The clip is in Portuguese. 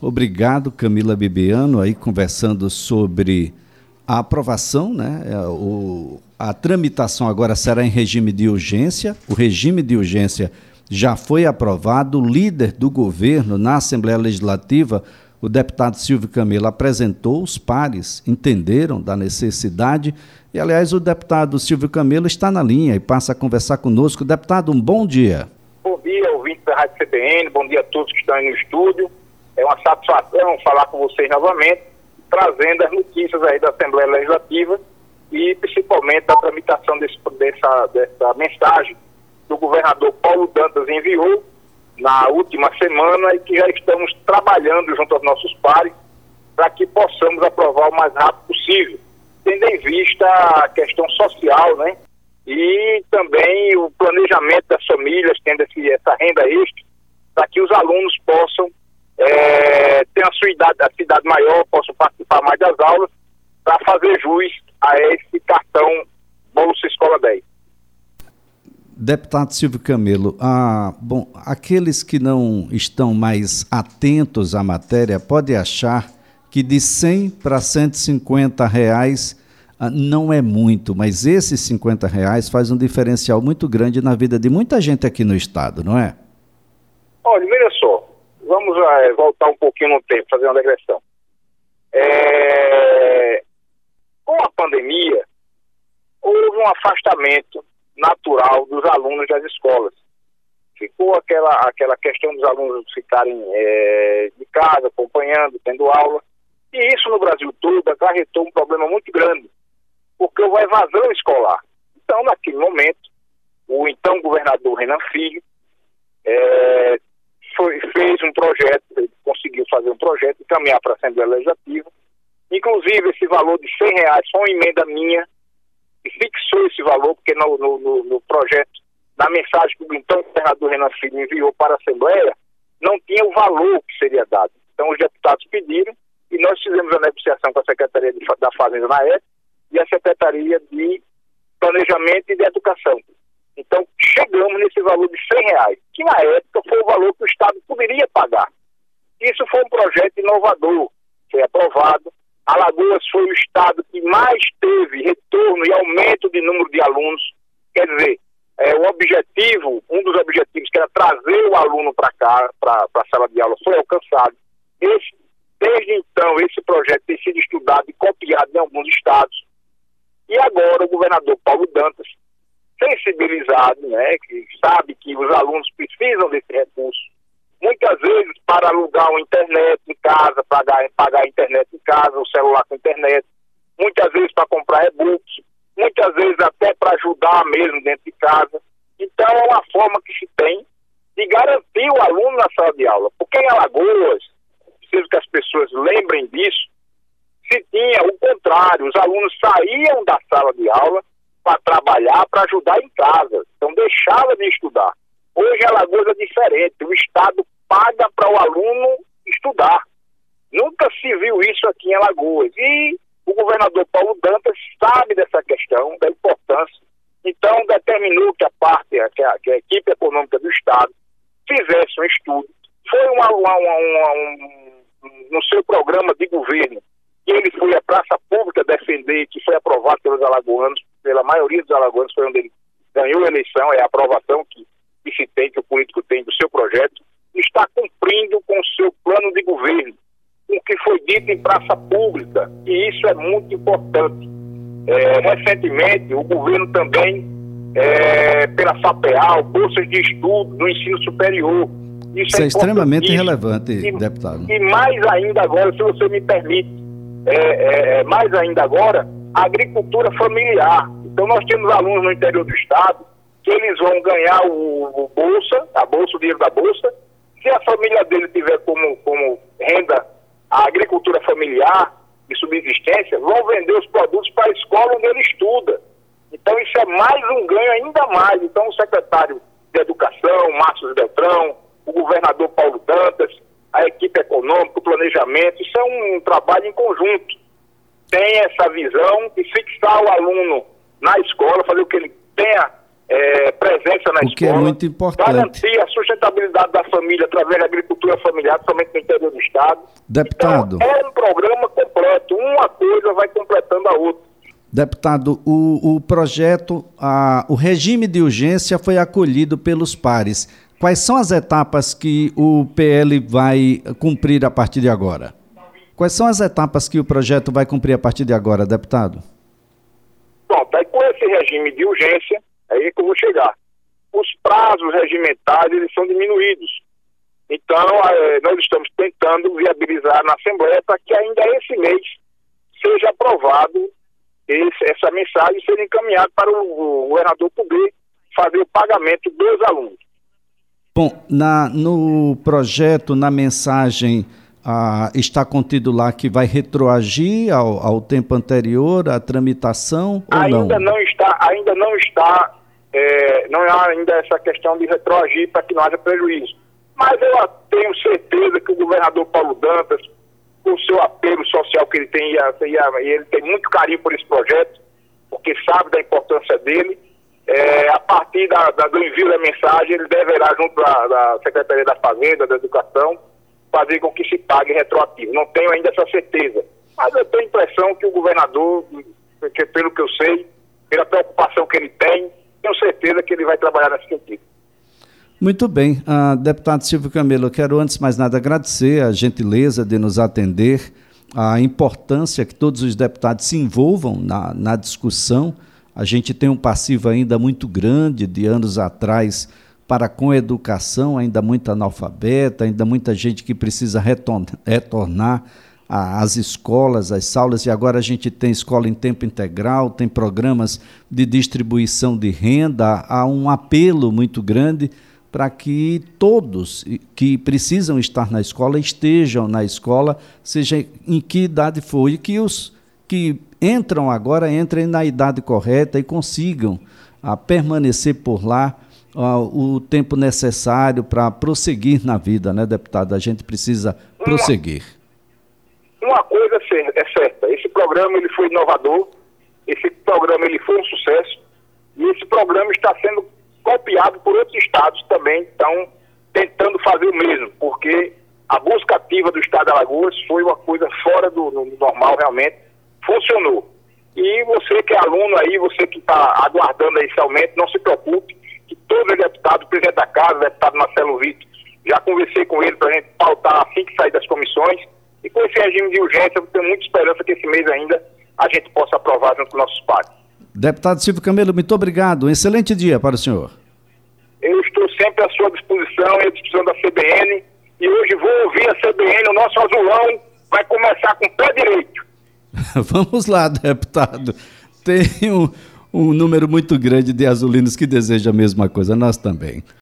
Obrigado, Camila Bibiano, aí conversando sobre a aprovação, né? É, o, a tramitação agora será em regime de urgência. O regime de urgência já foi aprovado. O líder do governo na Assembleia Legislativa, o deputado Silvio Camilo, apresentou, os pares entenderam da necessidade. E, aliás, o deputado Silvio Camilo está na linha e passa a conversar conosco. Deputado, um bom dia. Bom dia, ouvinte da Rádio CBN, bom dia a todos que estão aí no estúdio. É uma satisfação falar com vocês novamente, trazendo as notícias aí da Assembleia Legislativa e principalmente da tramitação desse, dessa, dessa mensagem que o governador Paulo Dantas enviou na última semana e que já estamos trabalhando junto aos nossos pares para que possamos aprovar o mais rápido possível, tendo em vista a questão social, né? E também o planejamento das famílias, tendo esse, essa renda extra, para que os alunos possam é, ter a sua idade, a cidade maior, possam participar mais das aulas, para fazer jus a esse cartão Bolsa Escola 10. Deputado Silvio Camelo, ah, bom, aqueles que não estão mais atentos à matéria podem achar que de 100 para 150 reais ah, não é muito, mas esses 50 reais faz um diferencial muito grande na vida de muita gente aqui no estado, não é? Olha, veja só, vamos é, voltar um pouquinho no tempo, fazer uma regressão. É, com a pandemia, houve um afastamento natural dos alunos das escolas. Ficou aquela, aquela questão dos alunos ficarem é, de casa, acompanhando, tendo aula. E isso no Brasil todo acarretou um problema muito grande, porque houve evasão escolar. Então, naquele momento, o então governador Renan Filho é, foi, fez um projeto, ele conseguiu fazer um projeto e caminhar para a Assembleia Legislativa. Inclusive, esse valor de 100 reais foi uma emenda minha e fixou esse valor, porque no, no, no projeto, na mensagem que o então governador Renan Filho enviou para a Assembleia, não tinha o valor que seria dado. Então, os deputados pediram e nós fizemos a negociação com a Secretaria de, da Fazenda na época e a Secretaria de Planejamento e de Educação. Então, chegamos nesse valor de 100 reais, que na época foi o valor que o Estado poderia pagar. Isso foi um projeto inovador, foi aprovado. Alagoas foi o estado que mais teve retorno e aumento de número de alunos. Quer dizer, é, o objetivo, um dos objetivos que era trazer o aluno para cá, para a sala de aula, foi alcançado. Esse, desde então, esse projeto tem sido estudado e copiado em alguns estados. E agora o governador Paulo Dantas sensibilizado, né, que sabe que os alunos precisam desse recurso. Muitas vezes para alugar uma internet em casa, pagar, pagar a internet em casa, o celular com internet, muitas vezes para comprar e-books, muitas vezes até para ajudar mesmo dentro de casa. Então é uma forma que se tem de garantir o aluno na sala de aula. Porque em Alagoas, preciso que as pessoas lembrem disso, se tinha o contrário, os alunos saíam da sala de aula para trabalhar, para ajudar em casa. Então deixava de estudar. Hoje a Alagoas é diferente. O Estado paga para o aluno estudar. Nunca se viu isso aqui em Alagoas. E o governador Paulo Dantas sabe dessa questão, da importância. Então determinou que a parte, que a, que a equipe econômica do Estado fizesse um estudo. Foi uma, uma, uma, um, no seu programa de governo que ele foi à praça pública defender, que foi aprovado pelos alagoanos, pela maioria dos alagoanos, foi onde ele ganhou a eleição, é a aprovação que, que se tem, que o político tem do seu projeto, está cumprindo com o seu plano de governo, com o que foi dito em praça pública, e isso é muito importante. É, recentemente, o governo também, é, pela FAPEAL, bolsas de estudo no ensino superior. Isso, isso é, é extremamente relevante, e, deputado. E mais ainda agora, se você me permite, é, é, é mais ainda agora, agricultura familiar. Então nós temos alunos no interior do estado que eles vão ganhar o, o bolsa, a bolsa, o dinheiro da bolsa. Se a família dele tiver como, como renda a agricultura familiar de subsistência, vão vender os produtos para a escola onde ele estuda. Então isso é mais um ganho ainda mais. Então o secretário de Educação, Márcio Beltrão, o governador Paulo Dantas, a equipe econômica, o planejamento, isso é um trabalho em conjunto. Tem essa visão de fixar o aluno na escola, fazer o que ele tenha é, presença na o escola. que é muito importante. Garantir a sustentabilidade da família através da agricultura familiar, somente no interior do Estado. Deputado. Então, é um programa completo. Uma coisa vai completando a outra. Deputado, o, o projeto, a, o regime de urgência foi acolhido pelos pares. Quais são as etapas que o PL vai cumprir a partir de agora? Quais são as etapas que o projeto vai cumprir a partir de agora, deputado? Pronto, aí com esse regime de urgência, aí que eu vou chegar. Os prazos regimentais, eles são diminuídos. Então, é, nós estamos tentando viabilizar na Assembleia para que ainda esse mês seja aprovado esse, essa mensagem ser encaminhada para o, o governador poder fazer o pagamento dos alunos. Bom, na, no projeto, na mensagem, está contido lá que vai retroagir ao, ao tempo anterior a tramitação ou ainda não? não está, ainda não está, é, não há ainda essa questão de retroagir para que não haja prejuízo. Mas eu tenho certeza que o governador Paulo Dantas, com o seu apelo social que ele tem, e ele tem muito carinho por esse projeto, porque sabe da importância dele. É, a partir da, da, do envio da mensagem, ele deverá, junto da Secretaria da Fazenda, da Educação, fazer com que se pague retroativo. Não tenho ainda essa certeza. Mas eu tenho a impressão que o governador, que, pelo que eu sei, pela preocupação que ele tem, tenho certeza que ele vai trabalhar nesse sentido. Muito bem. Uh, deputado Silvio Camelo, eu quero antes de mais nada agradecer a gentileza de nos atender, a importância que todos os deputados se envolvam na, na discussão. A gente tem um passivo ainda muito grande de anos atrás para com educação, ainda muito analfabeta, ainda muita gente que precisa retornar, às escolas, às aulas, e agora a gente tem escola em tempo integral, tem programas de distribuição de renda, há um apelo muito grande para que todos que precisam estar na escola estejam na escola, seja em que idade for, e que os que entram agora entrem na idade correta e consigam a, ah, permanecer por lá ah, o tempo necessário para prosseguir na vida, né, deputado? A gente precisa prosseguir. Uma, uma coisa é certa, esse programa ele foi inovador, esse programa ele foi um sucesso, e esse programa está sendo copiado por outros estados também estão tentando fazer o mesmo, porque a busca ativa do estado de Alagoas foi uma coisa fora do, do normal, realmente, funcionou. E você que é aluno aí, você que está aguardando esse aumento, não se preocupe, que todo deputado, o presidente da casa, o deputado Marcelo Vitor, já conversei com ele para a gente pautar assim que sair das comissões, e com esse regime de urgência, eu tenho muita esperança que esse mês ainda a gente possa aprovar junto com nossos pais. Deputado Silvio Camelo, muito obrigado. Um excelente dia para o senhor. Eu estou sempre à sua disposição e à disposição da CBN. E hoje vou ouvir a CBN, o nosso azulão vai começar com o pé direito. Vamos lá, deputado. Tem um, um número muito grande de azulinos que deseja a mesma coisa, nós também.